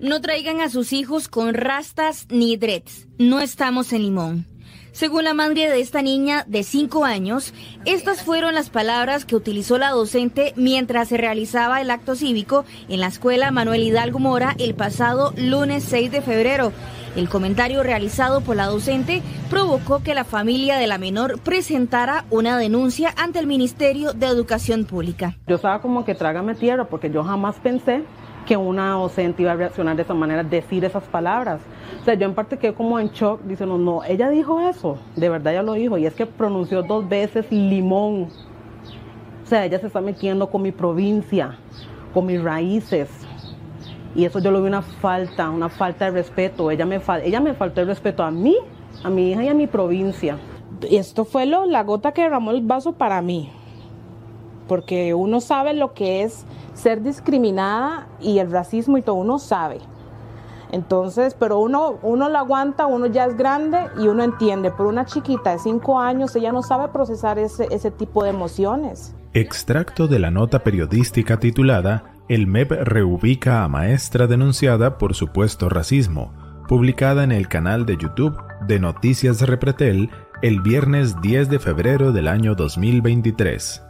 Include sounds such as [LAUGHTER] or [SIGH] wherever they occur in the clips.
No traigan a sus hijos con rastas ni dreads. No estamos en Limón. Según la madre de esta niña de 5 años, estas fueron las palabras que utilizó la docente mientras se realizaba el acto cívico en la escuela Manuel Hidalgo Mora el pasado lunes 6 de febrero. El comentario realizado por la docente provocó que la familia de la menor presentara una denuncia ante el Ministerio de Educación Pública. Yo estaba como que trágame tierra porque yo jamás pensé que una docente iba a reaccionar de esa manera, decir esas palabras. O sea, yo en parte quedé como en shock, diciendo, no, ella dijo eso, de verdad ella lo dijo, y es que pronunció dos veces limón. O sea, ella se está metiendo con mi provincia, con mis raíces. Y eso yo lo vi una falta, una falta de respeto. Ella me, ella me faltó el respeto a mí, a mi hija y a mi provincia. Esto fue lo, la gota que derramó el vaso para mí, porque uno sabe lo que es ser discriminada y el racismo y todo, uno sabe. Entonces, pero uno, uno lo aguanta, uno ya es grande y uno entiende. Pero una chiquita de cinco años, ella no sabe procesar ese, ese tipo de emociones. Extracto de la nota periodística titulada El MEP reubica a maestra denunciada por supuesto racismo, publicada en el canal de YouTube de Noticias Repretel el viernes 10 de febrero del año 2023.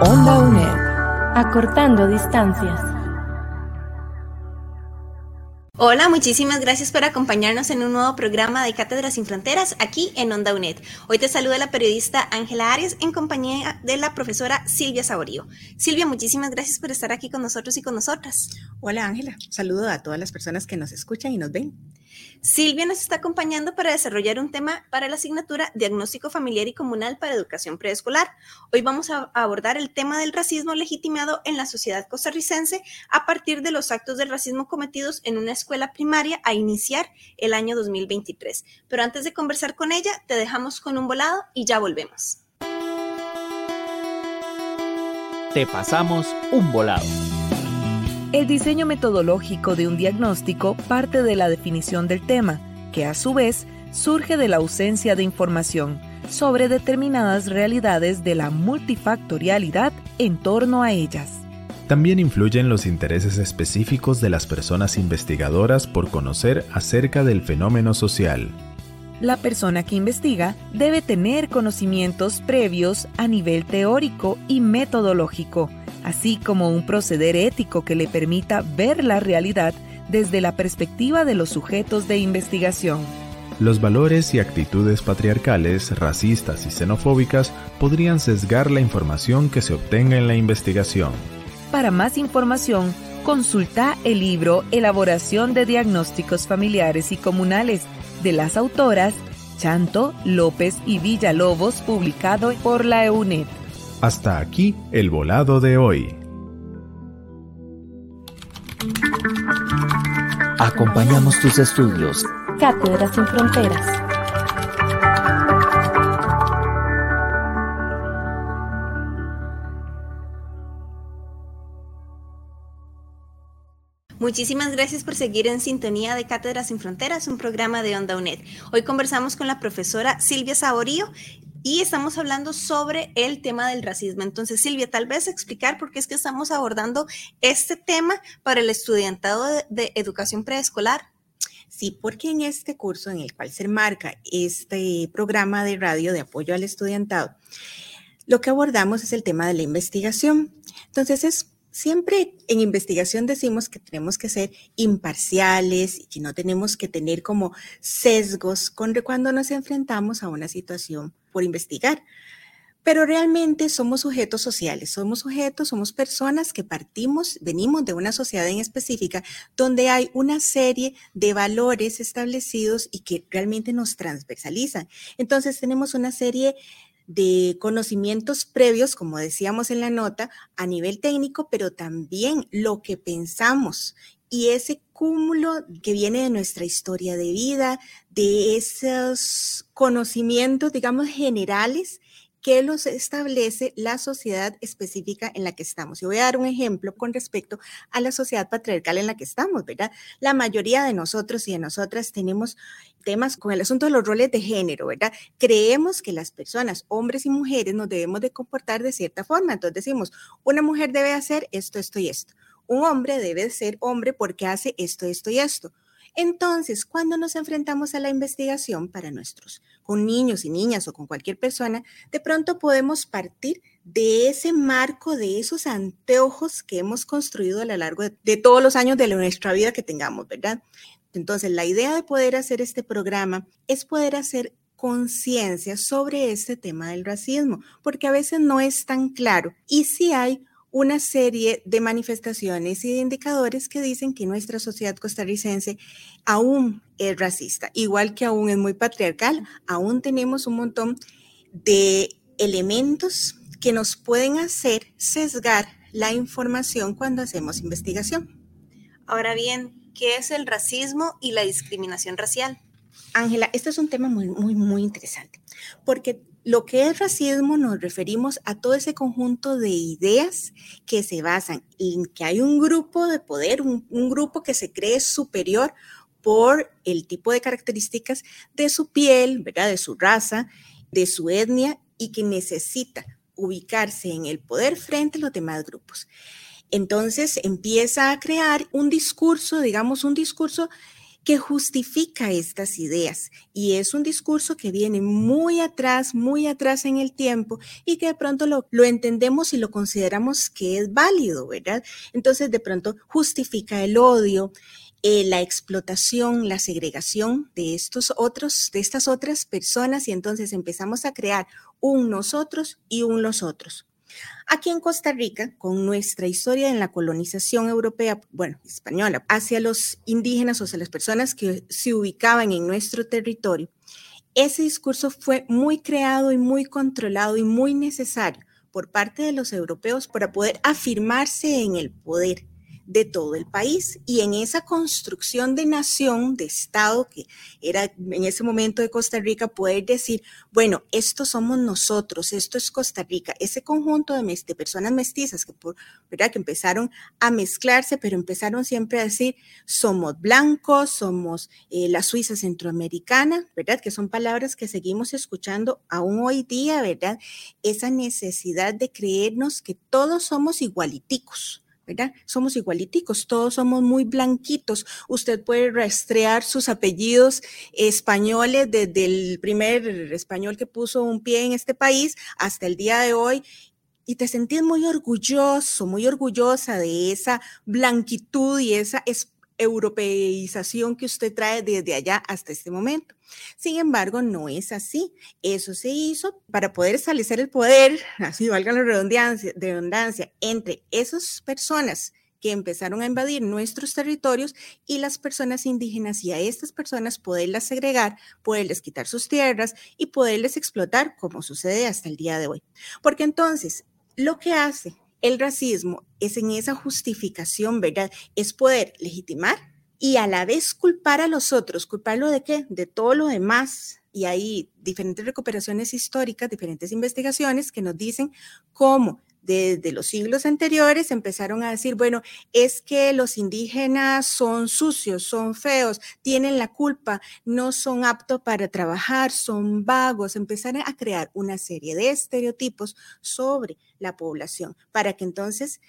Onda UNED. Acortando distancias. Hola, muchísimas gracias por acompañarnos en un nuevo programa de Cátedras sin Fronteras aquí en Onda UNED. Hoy te saluda la periodista Ángela Arias en compañía de la profesora Silvia Saborío. Silvia, muchísimas gracias por estar aquí con nosotros y con nosotras. Hola Ángela, saludo a todas las personas que nos escuchan y nos ven. Silvia nos está acompañando para desarrollar un tema para la asignatura Diagnóstico Familiar y Comunal para Educación Preescolar. Hoy vamos a abordar el tema del racismo legitimado en la sociedad costarricense a partir de los actos del racismo cometidos en una escuela primaria a iniciar el año 2023. Pero antes de conversar con ella, te dejamos con un volado y ya volvemos. Te pasamos un volado. El diseño metodológico de un diagnóstico parte de la definición del tema, que a su vez surge de la ausencia de información sobre determinadas realidades de la multifactorialidad en torno a ellas. También influyen los intereses específicos de las personas investigadoras por conocer acerca del fenómeno social. La persona que investiga debe tener conocimientos previos a nivel teórico y metodológico así como un proceder ético que le permita ver la realidad desde la perspectiva de los sujetos de investigación. Los valores y actitudes patriarcales, racistas y xenofóbicas podrían sesgar la información que se obtenga en la investigación. Para más información, consulta el libro Elaboración de Diagnósticos Familiares y Comunales de las autoras Chanto, López y Villalobos, publicado por la EUNED. Hasta aquí el volado de hoy. Acompañamos tus estudios. Cátedras sin Fronteras. Muchísimas gracias por seguir en sintonía de Cátedras sin Fronteras, un programa de Onda UNED. Hoy conversamos con la profesora Silvia Saborío y estamos hablando sobre el tema del racismo. Entonces, Silvia, tal vez explicar por qué es que estamos abordando este tema para el estudiantado de, educación preescolar. Sí, porque en este curso en el cual se marca este programa de radio de apoyo al estudiantado, lo que abordamos es el tema de la investigación. Entonces, es siempre en investigación decimos que tenemos que ser imparciales y que no tenemos que tener como sesgos cuando nos enfrentamos a una situación por investigar. Pero realmente somos sujetos sociales, somos sujetos, somos personas que partimos, venimos de una sociedad en específica donde hay una serie de valores establecidos y que realmente nos transversalizan. Entonces tenemos una serie de conocimientos previos, como decíamos en la nota, a nivel técnico, pero también lo que pensamos y ese cúmulo que viene de nuestra historia de vida, de esos conocimientos, digamos, generales que los establece la sociedad específica en la que estamos. Y voy a dar un ejemplo con respecto a la sociedad patriarcal en la que estamos, ¿verdad? La mayoría de nosotros y de nosotras tenemos temas con el asunto de los roles de género, ¿verdad? Creemos que las personas, hombres y mujeres, nos debemos de comportar de cierta forma. Entonces decimos, una mujer debe hacer esto, esto y esto. Un hombre debe ser hombre porque hace esto, esto y esto. Entonces, cuando nos enfrentamos a la investigación para nuestros, con niños y niñas o con cualquier persona, de pronto podemos partir de ese marco, de esos anteojos que hemos construido a lo largo de, todos los años de nuestra vida que tengamos, ¿verdad? Entonces, la idea de poder hacer este programa es poder hacer conciencia sobre este tema del racismo, porque a veces no es tan claro y si hay una serie de manifestaciones y de indicadores que dicen que nuestra sociedad costarricense aún es racista, igual que aún es muy patriarcal, aún tenemos un montón de elementos que nos pueden hacer sesgar la información cuando hacemos investigación. Ahora bien, ¿qué es el racismo y la discriminación racial? Ángela, este es un tema muy, muy, muy interesante, porque lo que es racismo nos referimos a todo ese conjunto de ideas que se basan en que hay un grupo de poder, un, grupo que se cree superior por el tipo de características de su piel, ¿verdad? de su raza, de su etnia y que necesita ubicarse en el poder frente a los demás grupos. Entonces empieza a crear un discurso, digamos, un discurso que justifica estas ideas. Y es un discurso que viene muy atrás, muy atrás en el tiempo y que de pronto lo, entendemos y lo consideramos que es válido, ¿verdad? Entonces de pronto justifica el odio. Eh, la explotación, la segregación de estos otros, de estas otras personas, y entonces empezamos a crear un nosotros y un los otros. Aquí en Costa Rica, con nuestra historia en la colonización europea, bueno, española, hacia los indígenas o hacia las personas que se ubicaban en nuestro territorio, ese discurso fue muy creado y muy controlado y muy necesario por parte de los europeos para poder afirmarse en el poder de todo el país. Y en esa construcción de nación, de Estado, que era en ese momento de Costa Rica, poder decir, bueno, esto somos nosotros, esto es Costa Rica, ese conjunto de, personas mestizas que, por, ¿verdad? que empezaron a mezclarse, pero empezaron siempre a decir, somos blancos, somos eh, la Suiza centroamericana, ¿verdad? Que son palabras que seguimos escuchando aún hoy día, ¿verdad? Esa necesidad de creernos que todos somos igualiticos Somos igualiticos, todos somos muy blanquitos. Usted puede rastrear sus apellidos españoles desde el primer español que puso un pie en este país hasta el día de hoy y te sentís muy orgulloso, muy orgullosa de esa blanquitud y esa europeización que usted trae desde allá hasta este momento. Sin embargo, no es así. Eso se hizo para poder establecer el poder, así valga la redundancia, redundancia entre esas personas que empezaron a invadir nuestros territorios y las personas indígenas y a estas personas poderlas segregar, poderles quitar sus tierras y poderles explotar como sucede hasta el día de hoy. Porque entonces, lo que hace el racismo es en esa justificación, ¿verdad? Es poder legitimar y a la vez culpar a los otros. ¿Culparlo de qué? De todo lo demás. Y hay diferentes recuperaciones históricas, diferentes investigaciones que nos dicen cómo desde los siglos anteriores empezaron a decir, bueno, es que los indígenas son sucios, son feos, tienen la culpa, no son aptos para trabajar, son vagos. Empezaron a crear una serie de estereotipos sobre la población para que entonces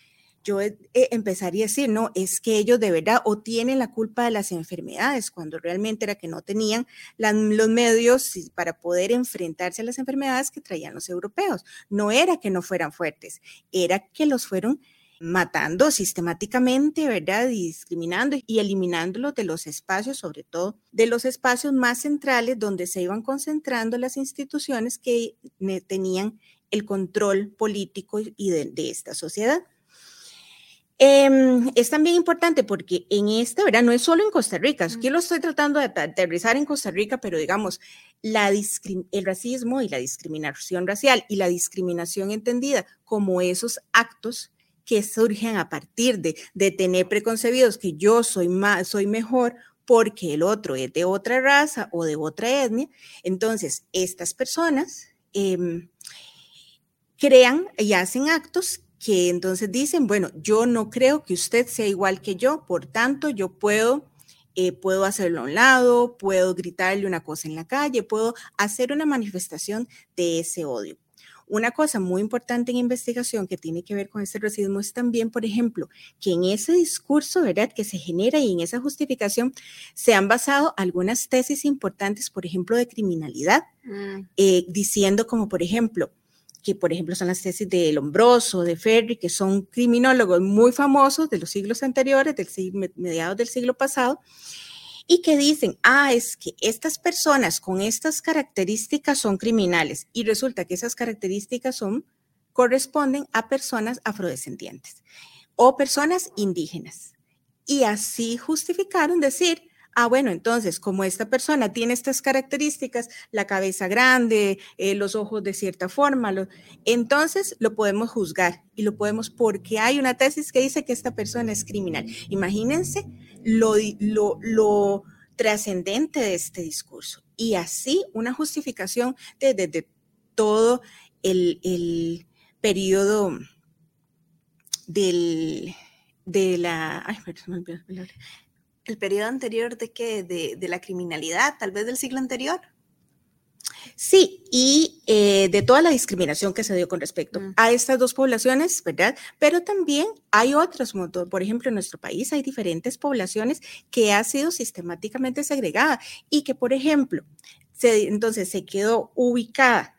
yo eh, empezaría a decir, no, es que ellos de verdad o tienen la culpa de las enfermedades, cuando realmente era que no tenían los medios para poder enfrentarse a las enfermedades que traían los europeos. No era que no fueran fuertes, era que los fueron matando sistemáticamente, ¿verdad? Y discriminando y eliminándolos de los espacios, sobre todo de los espacios más centrales donde se iban concentrando las instituciones que tenían el control político y de esta sociedad. Em, es también importante porque en este, ¿verdad? No es solo en Costa Rica, aquí lo estoy tratando de aterrizar en Costa Rica, pero digamos, la el racismo y la discriminación racial y la discriminación entendida como esos actos que surgen a partir de, de tener preconcebidos que yo soy, más, soy mejor porque el otro es de otra raza o de otra etnia. Entonces, estas personas em, crean y hacen actos que entonces dicen, bueno, yo no creo que usted sea igual que yo, por tanto, yo puedo, eh, puedo hacerlo a un lado, puedo gritarle una cosa en la calle, puedo hacer una manifestación de ese odio. Una cosa muy importante en investigación que tiene que ver con este racismo es también, por ejemplo, que en ese discurso, ¿verdad?, que se genera y en esa justificación se han basado algunas tesis importantes, por ejemplo, de criminalidad, mm. eh, diciendo como, por ejemplo, que por ejemplo son las tesis de Lombroso, de Ferry, que son criminólogos muy famosos de los siglos anteriores, del mediados del siglo pasado, y que dicen, ah, es que estas personas con estas características son criminales y resulta que esas características son corresponden a personas afrodescendientes o personas indígenas. Y así justificaron decir, ah, bueno, entonces, como esta persona tiene estas características, la cabeza grande, eh, los ojos de cierta forma, entonces lo podemos juzgar y lo podemos porque hay una tesis que dice que esta persona es criminal. Imagínense lo, lo, trascendente de este discurso. Y así una justificación desde todo el, periodo del, de la... Ay, perdón, el periodo anterior de qué? De, la criminalidad, tal vez del siglo anterior. Sí, y eh, de toda la discriminación que se dio con respecto mm. a estas dos poblaciones, ¿verdad? Pero también hay otras, por ejemplo, en nuestro país hay diferentes poblaciones que ha sido sistemáticamente segregada y que, por ejemplo, se, entonces se quedó ubicada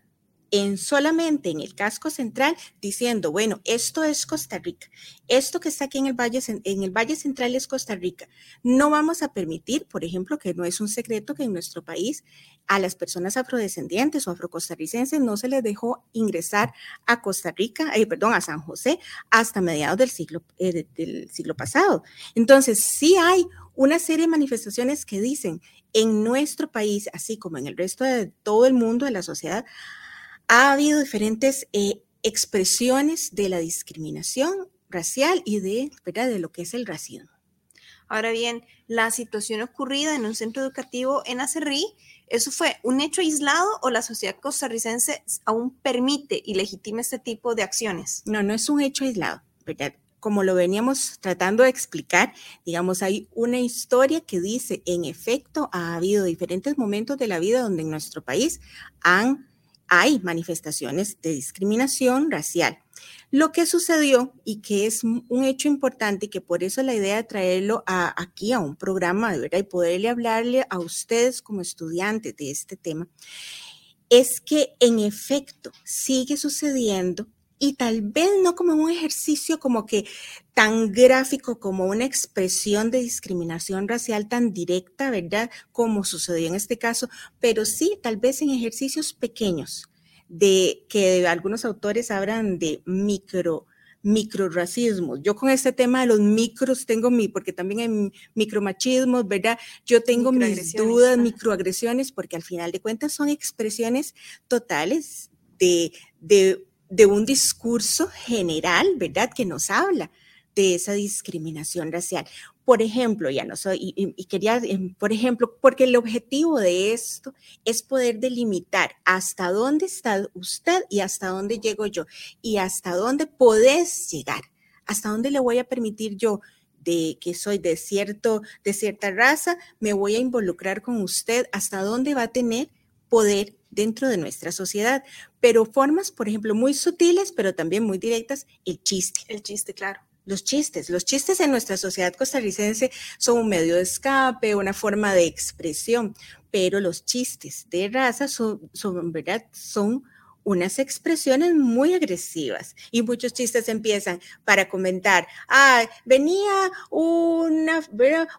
en solamente en el casco central diciendo, bueno, esto es Costa Rica, esto que está aquí en el Valle, en el Valle Central es Costa Rica. No vamos a permitir, por ejemplo, que no es un secreto que en nuestro país a las personas afrodescendientes o afrocostarricenses no se les dejó ingresar a Costa Rica, eh, perdón, a San José hasta mediados del siglo, eh, del siglo pasado. Entonces, sí hay una serie de manifestaciones que dicen en nuestro país, así como en el resto de todo el mundo de la sociedad, ha habido diferentes eh, expresiones de la discriminación racial y de, ¿verdad? de lo que es el racismo. Ahora bien, la situación ocurrida en un centro educativo en Acerrí, ¿eso fue un hecho aislado o la sociedad costarricense aún permite y legitima este tipo de acciones? No, no es un hecho aislado, ¿verdad? Como lo veníamos tratando de explicar, digamos, hay una historia que dice, en efecto, ha habido diferentes momentos de la vida donde en nuestro país han hay manifestaciones de discriminación racial. Lo que sucedió y que es un hecho importante y que por eso la idea de traerlo aquí a un programa de verdad y poderle hablarle a ustedes como estudiantes de este tema, es que en efecto sigue sucediendo y tal vez no como un ejercicio como que tan gráfico como una expresión de discriminación racial tan directa, ¿verdad? Como sucedió en este caso, pero sí tal vez en ejercicios pequeños de que algunos autores hablan de micro microracismo. Yo con este tema de los micros tengo mi, porque también hay micromachismos, ¿verdad? Yo tengo mis dudas, microagresiones, porque al final de cuentas son expresiones totales de, de de un discurso general, ¿verdad? Que nos habla de esa discriminación racial. Por ejemplo, ya no soy, y, quería, em, por ejemplo, porque el objetivo de esto es poder delimitar hasta dónde está usted y hasta dónde llego yo, y hasta dónde podés llegar, hasta dónde le voy a permitir yo de que soy de cierto, de cierta raza, me voy a involucrar con usted, hasta dónde va a tener poder dentro de nuestra sociedad, pero formas, por ejemplo, muy sutiles, pero también muy directas, el chiste. El chiste, claro. Los chistes, los chistes en nuestra sociedad costarricense son un medio de escape, una forma de expresión, pero los chistes de raza son, son ¿verdad? Son unas expresiones muy agresivas y muchos chistes empiezan para comentar, ah, venía una,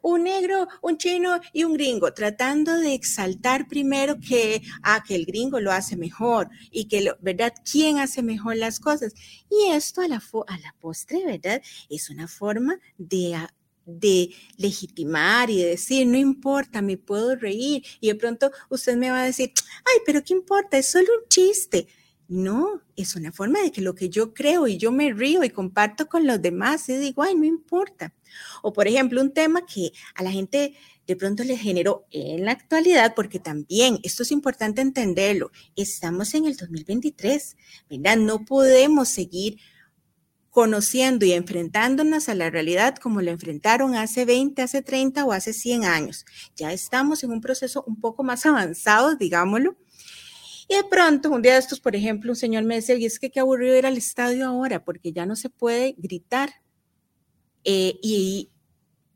un negro, un chino y un gringo, tratando de exaltar primero que, ah, que el gringo lo hace mejor y que, ¿verdad? ¿Quién hace mejor las cosas? Y esto a la, a la postre, ¿verdad? Es una forma de de legitimar y de decir, no importa, me puedo reír. Y de pronto usted me va a decir, ay, pero ¿qué importa? Es solo un chiste. No, es una forma de que lo que yo creo y yo me río y comparto con los demás y digo, ay, no importa. O por ejemplo, un tema que a la gente de pronto le generó en la actualidad, porque también esto es importante entenderlo, estamos en el 2023, ¿verdad? No podemos seguir conociendo y enfrentándonos a la realidad como lo enfrentaron hace 20, hace 30 o hace 100 años. Ya estamos en un proceso un poco más [LAUGHS] avanzado, digámoslo. Y de pronto, un día de estos, por ejemplo, un señor me decía, y es que qué aburrido ir al estadio ahora, porque ya no se puede gritar. Eh, y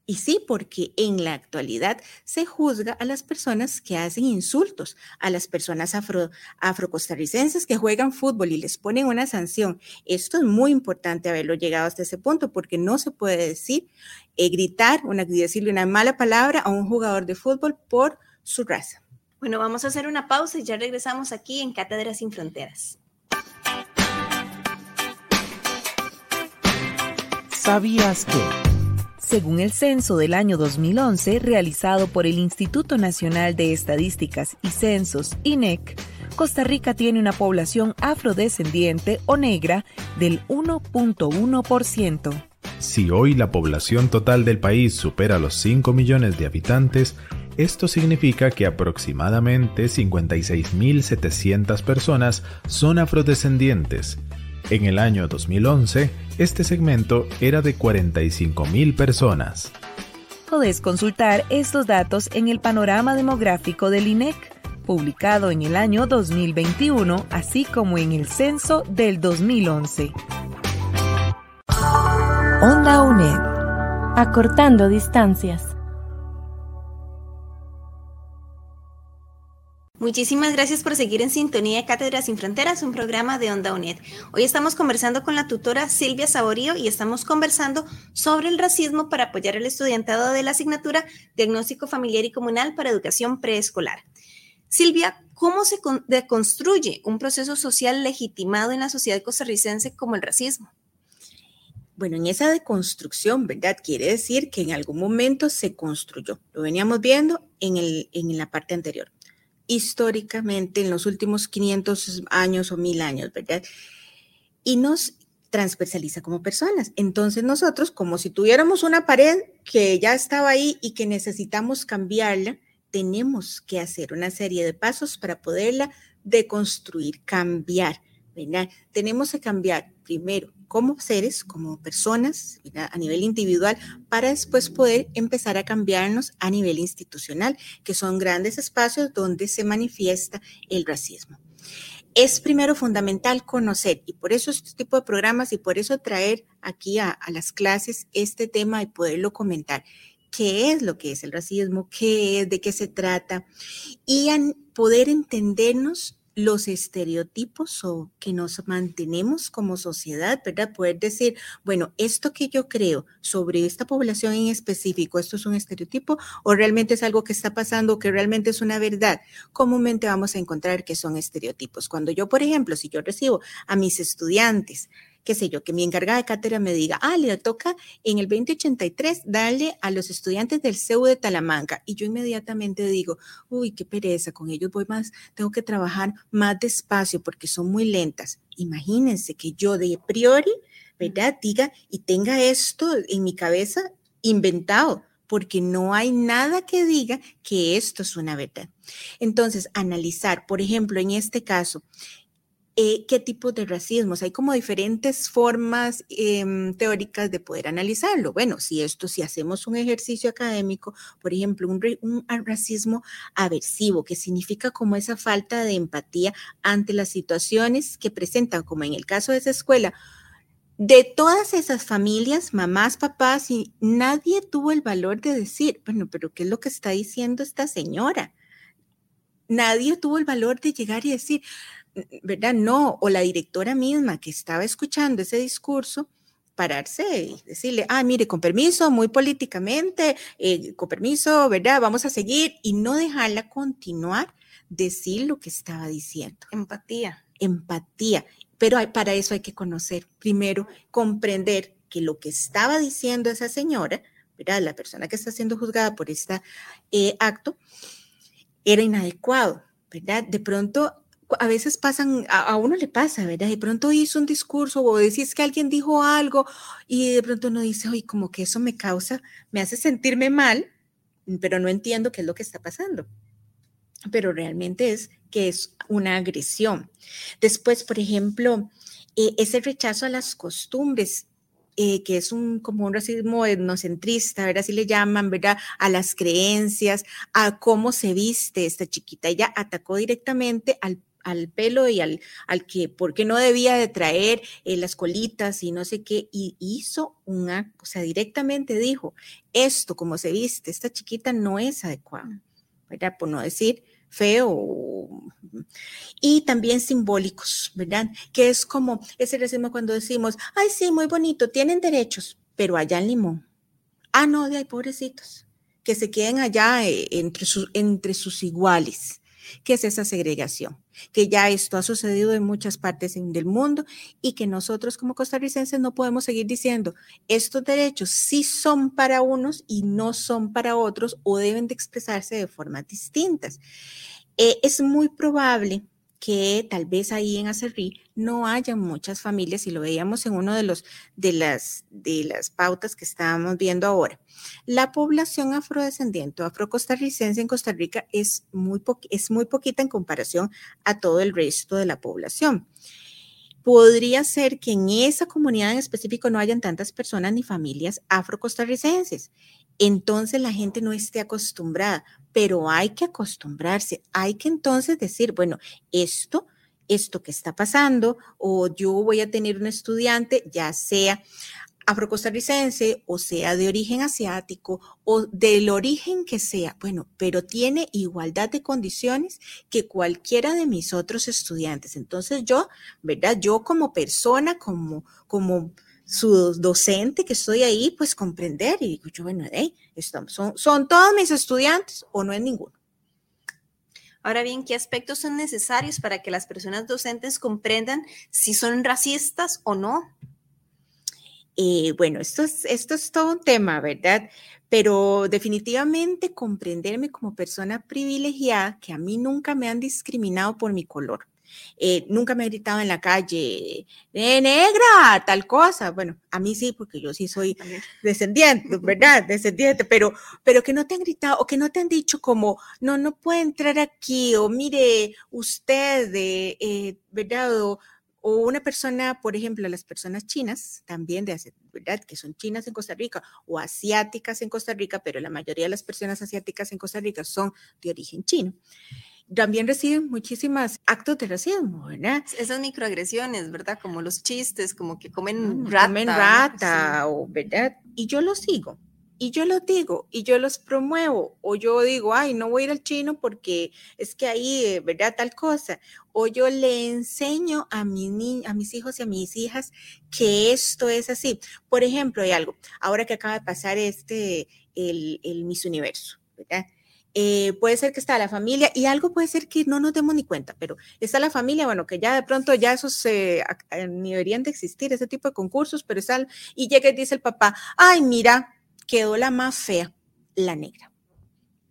y sí, porque en la actualidad se juzga a las personas que hacen insultos, a las personas afro, afrocostarricenses que juegan fútbol y les ponen una sanción. Esto es muy importante haberlo llegado hasta ese punto porque no se puede decir, eh, gritar, una, decirle una mala palabra a un jugador de fútbol por su raza. Bueno, vamos a hacer una pausa y ya regresamos aquí en Cátedra Sin Fronteras. ¿Sabías que? Según el censo del año 2011 realizado por el Instituto Nacional de Estadísticas y Censos, INEC, Costa Rica tiene una población afrodescendiente o negra del 1.1%. Si hoy la población total del país supera los 5 millones de habitantes, esto significa que aproximadamente 56.700 personas son afrodescendientes. En el año 2011, este segmento era de 45.000 personas. Podés consultar estos datos en el panorama demográfico del INEC, publicado en el año 2021, así como en el censo del 2011. Onda UNED. Acortando distancias. Muchísimas gracias por seguir en sintonía de Cátedras sin Fronteras, un programa de Onda UNED. Hoy estamos conversando con la tutora Silvia Saborío y estamos conversando sobre el racismo para apoyar al estudiantado de la asignatura Diagnóstico Familiar y Comunal para Educación Preescolar. Silvia, ¿cómo se deconstruye un proceso social legitimado en la sociedad costarricense como el racismo? Bueno, en esa deconstrucción, ¿verdad? Quiere decir que en algún momento se construyó. Lo veníamos viendo en, la parte anterior históricamente en los últimos 500 años o mil años, ¿verdad? Y nos transversaliza como personas. Entonces nosotros, como si tuviéramos una pared que ya estaba ahí y que necesitamos cambiarla, tenemos que hacer una serie de pasos para poderla deconstruir, cambiar, ¿verdad? Tenemos que cambiar primero como seres, como personas a nivel individual, para después poder empezar a cambiarnos a nivel institucional, que son grandes espacios donde se manifiesta el racismo. Es primero fundamental conocer y por eso este tipo de programas y por eso traer aquí a, las clases este tema y poderlo comentar. Qué es lo que es el racismo, qué es, de qué se trata y poder entendernos los estereotipos o que nos mantenemos como sociedad, ¿verdad? Poder decir, bueno, esto que yo creo sobre esta población en específico, ¿esto es un estereotipo o realmente es algo que está pasando o que realmente es una verdad? Comúnmente vamos a encontrar que son estereotipos. Cuando yo, por ejemplo, si yo recibo a mis estudiantes, qué sé yo, que mi encargada de cátedra me diga, ah, le toca en el 2083 darle a los estudiantes del CEU de Talamanca. Y yo inmediatamente digo, uy, qué pereza, con ellos voy más, tengo que trabajar más despacio porque son muy lentas. Imagínense que yo de priori, ¿verdad? Diga y tenga esto en mi cabeza inventado porque no hay nada que diga que esto es una verdad. Entonces, analizar, por ejemplo, en este caso, eh, qué tipo de racismos. Hay como diferentes formas em, teóricas de poder analizarlo. Bueno, si esto, si hacemos un ejercicio académico, por ejemplo, un, un racismo aversivo, que significa como esa falta de empatía ante las situaciones que presentan, como en el caso de esa escuela, de todas esas familias, mamás, papás, y nadie tuvo el valor de decir, bueno, pero ¿qué es lo que está diciendo esta señora? Nadie tuvo el valor de llegar y decir, ¿verdad? No, o la directora misma que estaba escuchando ese discurso, pararse y decirle, ah, mire, con permiso, muy políticamente, eh, con permiso, ¿verdad? Vamos a seguir y no dejarla continuar, decir lo que estaba diciendo. Empatía. Empatía. Pero para eso hay que conocer, primero, comprender que lo que estaba diciendo esa señora, ¿verdad? La persona que está siendo juzgada por este acto, era inadecuado, ¿verdad? De pronto a veces pasan, a, uno le pasa, ¿verdad? De pronto hizo un discurso o decís que alguien dijo algo y de pronto uno dice, oye, como que eso me causa, me hace sentirme mal, pero no entiendo qué es lo que está pasando. Pero realmente es que es una agresión. Después, por ejemplo, eh, ese rechazo a las costumbres eh, que es un, como un racismo etnocentrista, ¿verdad? Así le llaman, ¿verdad? A las creencias, a cómo se viste esta chiquita. Ella atacó directamente al al pelo y al, al que, porque no debía de traer eh, las colitas y no sé qué, y hizo una, o sea, directamente dijo, esto como se viste, esta chiquita no es adecuado, ¿verdad? Por no decir feo. Y también simbólicos, ¿verdad? Que es como ese racismo cuando decimos, ay, sí, muy bonito, tienen derechos, pero allá en Limón. Ah, no, de ahí, pobrecitos, que se queden allá eh, entre, entre sus iguales. ¿Qué es esa segregación? Que ya esto ha sucedido en muchas partes del mundo y que nosotros como costarricenses no podemos seguir diciendo, estos derechos sí son para unos y no son para otros o deben de expresarse de formas distintas. Eh, es muy probable que tal vez ahí en Acerrí no haya muchas familias y lo veíamos en uno de los de las de las pautas que estábamos viendo ahora. La población afrodescendiente o afrocostarricense en Costa Rica es muy es muy poquita en comparación a todo el resto de la población. Podría ser que en esa comunidad en específico no hayan tantas personas ni familias afrocostarricenses. Entonces la gente no esté acostumbrada pero hay que acostumbrarse, hay que entonces decir, bueno, esto, esto que está pasando, o yo voy a tener un estudiante, ya sea afrocostarricense o sea de origen asiático o del origen que sea, bueno, pero tiene igualdad de condiciones que cualquiera de mis otros estudiantes. Entonces yo, ¿verdad? Yo como persona, como, como su docente que estoy ahí, pues comprender y digo yo, bueno, hey, estamos, son, son todos mis estudiantes o no es ninguno. Ahora bien, ¿qué aspectos son necesarios para que las personas docentes comprendan si son racistas o no? Eh, bueno, esto es, esto es todo un tema, ¿verdad? Pero definitivamente comprenderme como persona privilegiada, que a mí nunca me han discriminado por mi color. Eh, nunca me he gritado en la calle, eh, negra, tal cosa. Bueno, a mí sí, porque yo sí soy descendiente, ¿verdad? Descendiente, pero, pero que no te han gritado o que no te han dicho como, no, no puede entrar aquí, o mire, usted, eh, ¿verdad? O, o una persona, por ejemplo, las personas chinas, también de ¿verdad? Que son chinas en Costa Rica o asiáticas en Costa Rica, pero la mayoría de las personas asiáticas en Costa Rica son de origen chino también reciben muchísimas actos de racismo, ¿verdad? Esas microagresiones, ¿verdad? Como los chistes, como que comen mm, rata. Comen rata, o, ¿verdad? Y yo los sigo, y yo los digo, y yo los promuevo, o yo digo, ay, no voy a ir al chino porque es que ahí, eh, ¿verdad? Tal cosa. O yo le enseño a, mi a mis hijos y a mis hijas que esto es así. Por ejemplo, hay algo, ahora que acaba de pasar este, el, el Miss Universo, ¿verdad? Eh, puede ser que está la familia y algo puede ser que no nos demos ni cuenta, pero está la familia, bueno, que ya de pronto ya esos se eh, ni deberían de existir, ese tipo de concursos, pero está, y llega y dice el papá, ay, mira, quedó la más fea, la negra.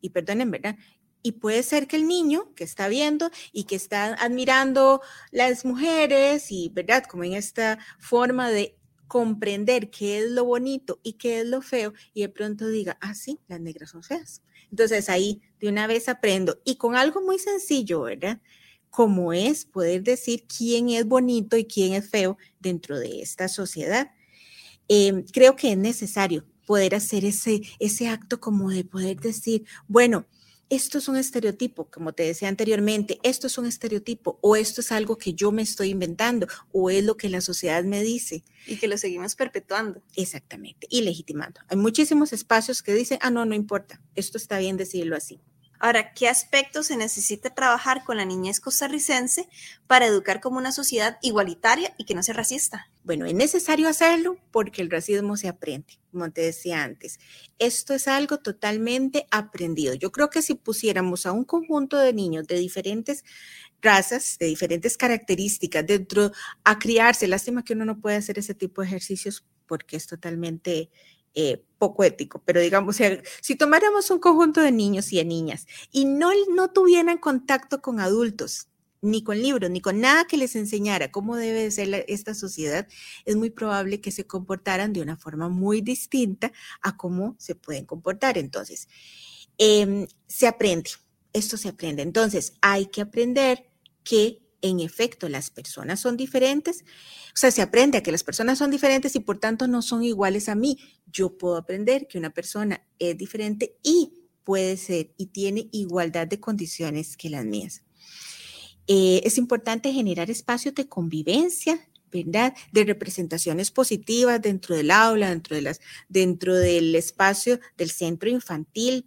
Y perdonen, ¿verdad? Y puede ser que el niño que está viendo y que está admirando las mujeres y, ¿verdad? Como en esta forma de comprender qué es lo bonito y qué es lo feo y de pronto diga, ah, sí, las negras son feas. Entonces ahí de una vez aprendo y con algo muy sencillo, ¿verdad? Como es poder decir quién es bonito y quién es feo dentro de esta sociedad. Em, creo que es necesario poder hacer ese, ese acto como de poder decir, bueno, esto es un estereotipo, como te decía anteriormente, esto es un estereotipo o esto es algo que yo me estoy inventando o es lo que la sociedad me dice. Y que lo seguimos perpetuando. Exactamente, y legitimando. Hay muchísimos espacios que dicen, ah, no, no importa, esto está bien decirlo así. Ahora, ¿qué aspectos se necesita trabajar con la niñez costarricense para educar como una sociedad igualitaria y que no sea racista? Bueno, es necesario hacerlo porque el racismo se aprende, como te decía antes. Esto es algo totalmente aprendido. Yo creo que si pusiéramos a un conjunto de niños de diferentes razas, de diferentes características dentro a criarse, lástima que uno no puede hacer ese tipo de ejercicios porque es totalmente eh, poco ético, pero digamos, si tomáramos un conjunto de niños y de niñas y no, no tuvieran contacto con adultos, ni con libros, ni con nada que les enseñara cómo debe ser esta sociedad, es muy probable que se comportaran de una forma muy distinta a cómo se pueden comportar. Entonces, em, se aprende, esto se aprende. Entonces, hay que aprender que en efecto las personas son diferentes. O sea, se aprende a que las personas son diferentes y por tanto no son iguales a mí. Yo puedo aprender que una persona es diferente y puede ser y tiene igualdad de condiciones que las mías. Eh, es importante generar espacios de convivencia, ¿verdad? De representaciones positivas dentro del aula, dentro, de las, dentro del espacio del centro infantil,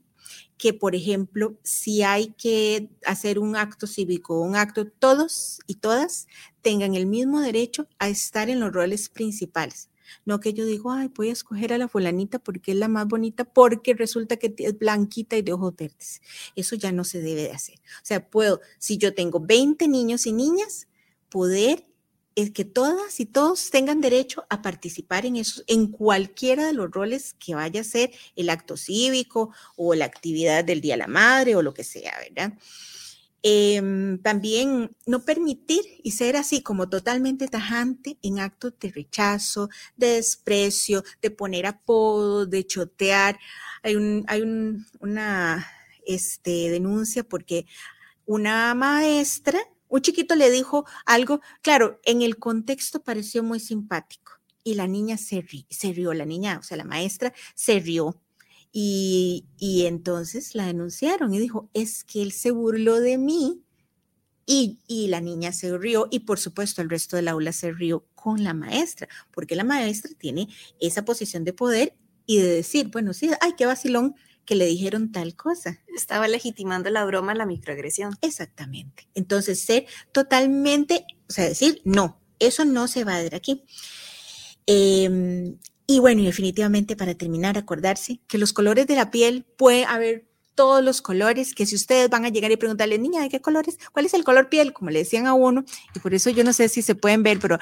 que, por ejemplo, si hay que hacer un acto cívico, un acto, todos y todas tengan el mismo derecho a estar en los roles principales. No que yo digo, ay, voy a escoger a la fulanita porque es la más bonita, porque resulta que es blanquita y de ojos verdes. Eso ya no se debe de hacer. O sea, puedo, si yo tengo 20 niños y niñas, poder es que todas y todos tengan derecho a participar en eso, en cualquiera de los roles que vaya a ser el acto cívico o la actividad del Día de la Madre o lo que sea, ¿verdad? Em, también no permitir y ser así como totalmente tajante en actos de rechazo, de desprecio, de poner apodos, de chotear. Hay, un, hay una este, denuncia porque una maestra, un chiquito le dijo algo, claro, en el contexto pareció muy simpático y la niña se, se rió, la niña, o sea, la maestra se rió y, entonces la denunciaron y dijo, es que él se burló de mí y, y, la niña se rió y por supuesto el resto del aula se rió con la maestra, porque la maestra tiene esa posición de poder y de decir, bueno, sí, ay, qué vacilón que le dijeron tal cosa. Estaba legitimando la broma, la microagresión. Exactamente. Entonces, ser totalmente, o sea, decir, no, eso no se va a dar aquí. Eh, y bueno, y definitivamente para terminar, acordarse que los colores de la piel puede haber todos los colores, que si ustedes van a llegar y preguntarle, niña, ¿de qué colores? ¿Cuál es el color piel? Como le decían a uno, y por eso yo no sé si se pueden ver, pero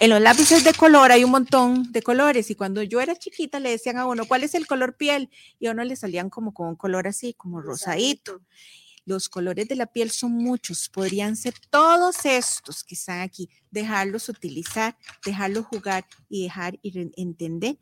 en los lápices de color hay un montón de colores, y cuando yo era chiquita le decían a uno, ¿cuál es el color piel? Y a uno le salían como con un color así, como rosadito. Los colores de la piel son muchos, podrían ser todos estos que están aquí, dejarlos utilizar, dejarlos jugar y dejar y entender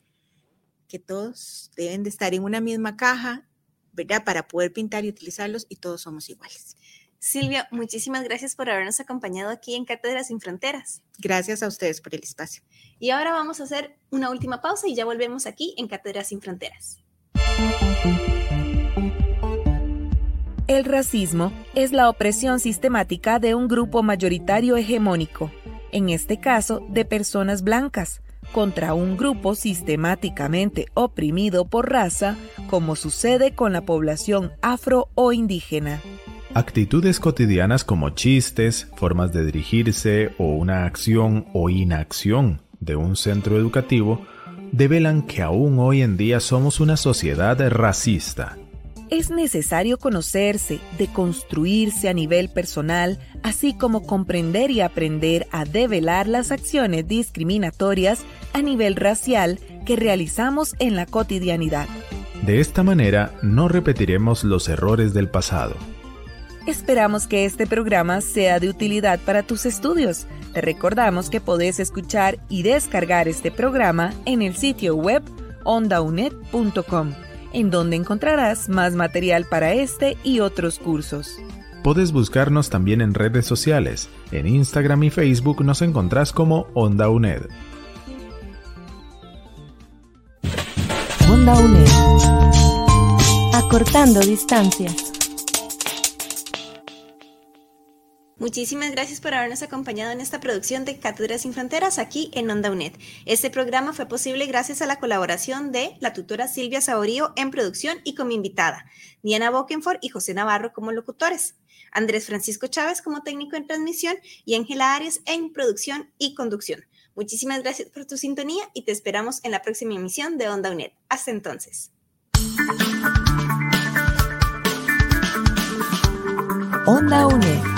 que todos deben de estar en una misma caja, ¿verdad? Para poder pintar y utilizarlos y todos somos iguales. Silvia, muchísimas gracias por habernos acompañado aquí en Cátedras Sin Fronteras. Gracias a ustedes por el espacio. Y ahora vamos a hacer una última pausa y ya volvemos aquí en Cátedras Sin Fronteras. El racismo es la opresión sistemática de un grupo mayoritario hegemónico, en este caso de personas blancas, contra un grupo sistemáticamente oprimido por raza, como sucede con la población afro o indígena. Actitudes cotidianas como chistes, formas de dirigirse o una acción o inacción de un centro educativo develan que aún hoy en día somos una sociedad racista es necesario conocerse, deconstruirse a nivel personal, así como comprender y aprender a develar las acciones discriminatorias a nivel racial que realizamos en la cotidianidad. De esta manera no repetiremos los errores del pasado. Esperamos que este programa sea de utilidad para tus estudios. Te recordamos que podés escuchar y descargar este programa en el sitio web ondaunet.com en donde encontrarás más material para este y otros cursos. Puedes buscarnos también en redes sociales. En Instagram y Facebook nos encontrás como Onda UNED. Onda UNED. Acortando distancias. Muchísimas gracias por habernos acompañado en esta producción de Cátedras sin Fronteras aquí en Onda UNED. Este programa fue posible gracias a la colaboración de la tutora Silvia Saborío en producción y como invitada, Diana Bokenford y José Navarro como locutores, Andrés Francisco Chávez como técnico en transmisión y Ángela Arias en producción y conducción. Muchísimas gracias por tu sintonía y te esperamos en la próxima emisión de Onda UNED. Hasta entonces. Onda UNED